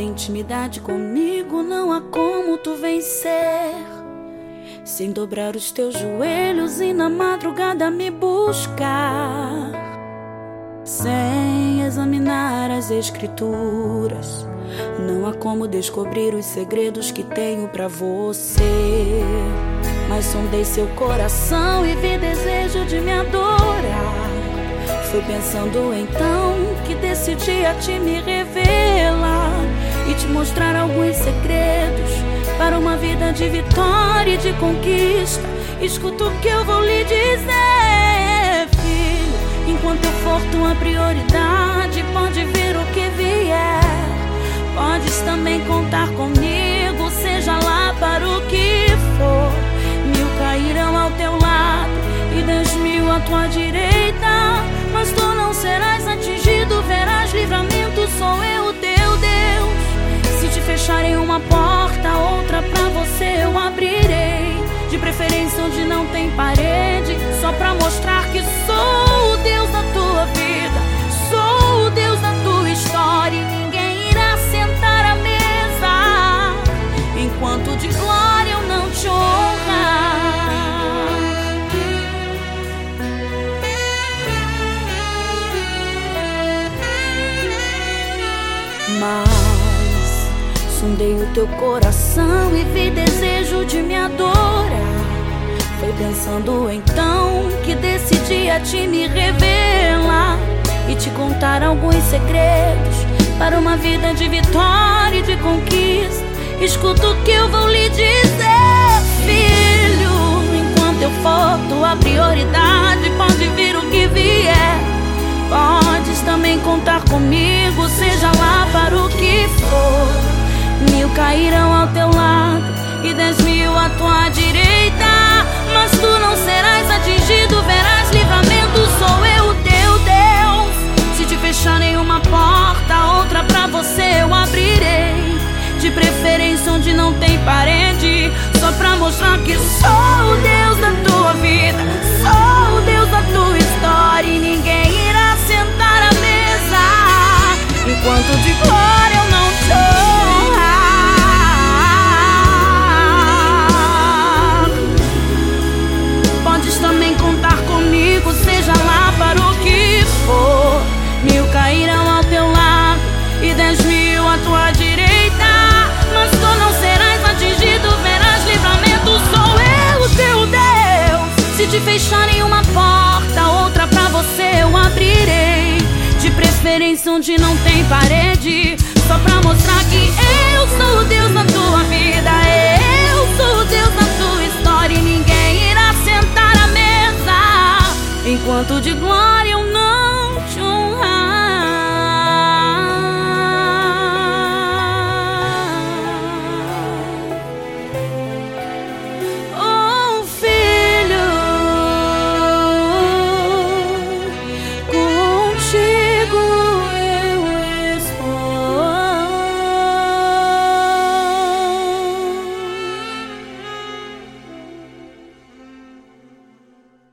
intimidade comigo não há como tu vencer. Sem dobrar os teus joelhos e na madrugada me buscar. Sem examinar as escrituras, não há como descobrir os segredos que tenho para você. Mas sondei seu coração e vi desejo de me adorar. Foi pensando então que decidi a te me revelar te mostrar alguns segredos para uma vida de vitória e de conquista. Escuta o que eu vou lhe dizer, filho. Enquanto eu for tua prioridade, pode vir o que vier. Podes também contar comigo, seja lá para o que for. Mil cairão ao teu lado e dez mil à tua direita mas tu não serás atingido, verás livramento, sou eu, uma porta, outra pra você eu abrirei. De preferência onde não tem parede, só pra sondei o teu coração e vi desejo de me adorar. Foi pensando então que decidi a te me revelar e te contar alguns segredos para uma vida de vitória e de conquista. Escuta o que eu vou lhe dizer, filho. Enquanto eu for tua prioridade, pode vir o que vier. Podes também contar comigo, seja lá para o que for. Só pra mostrar que diferença onde não tem parede. Só pra mostrar que eu sou Deus na tua vida. Eu sou Deus na tua história. E ninguém irá sentar à mesa. Enquanto de glória eu não te honrar.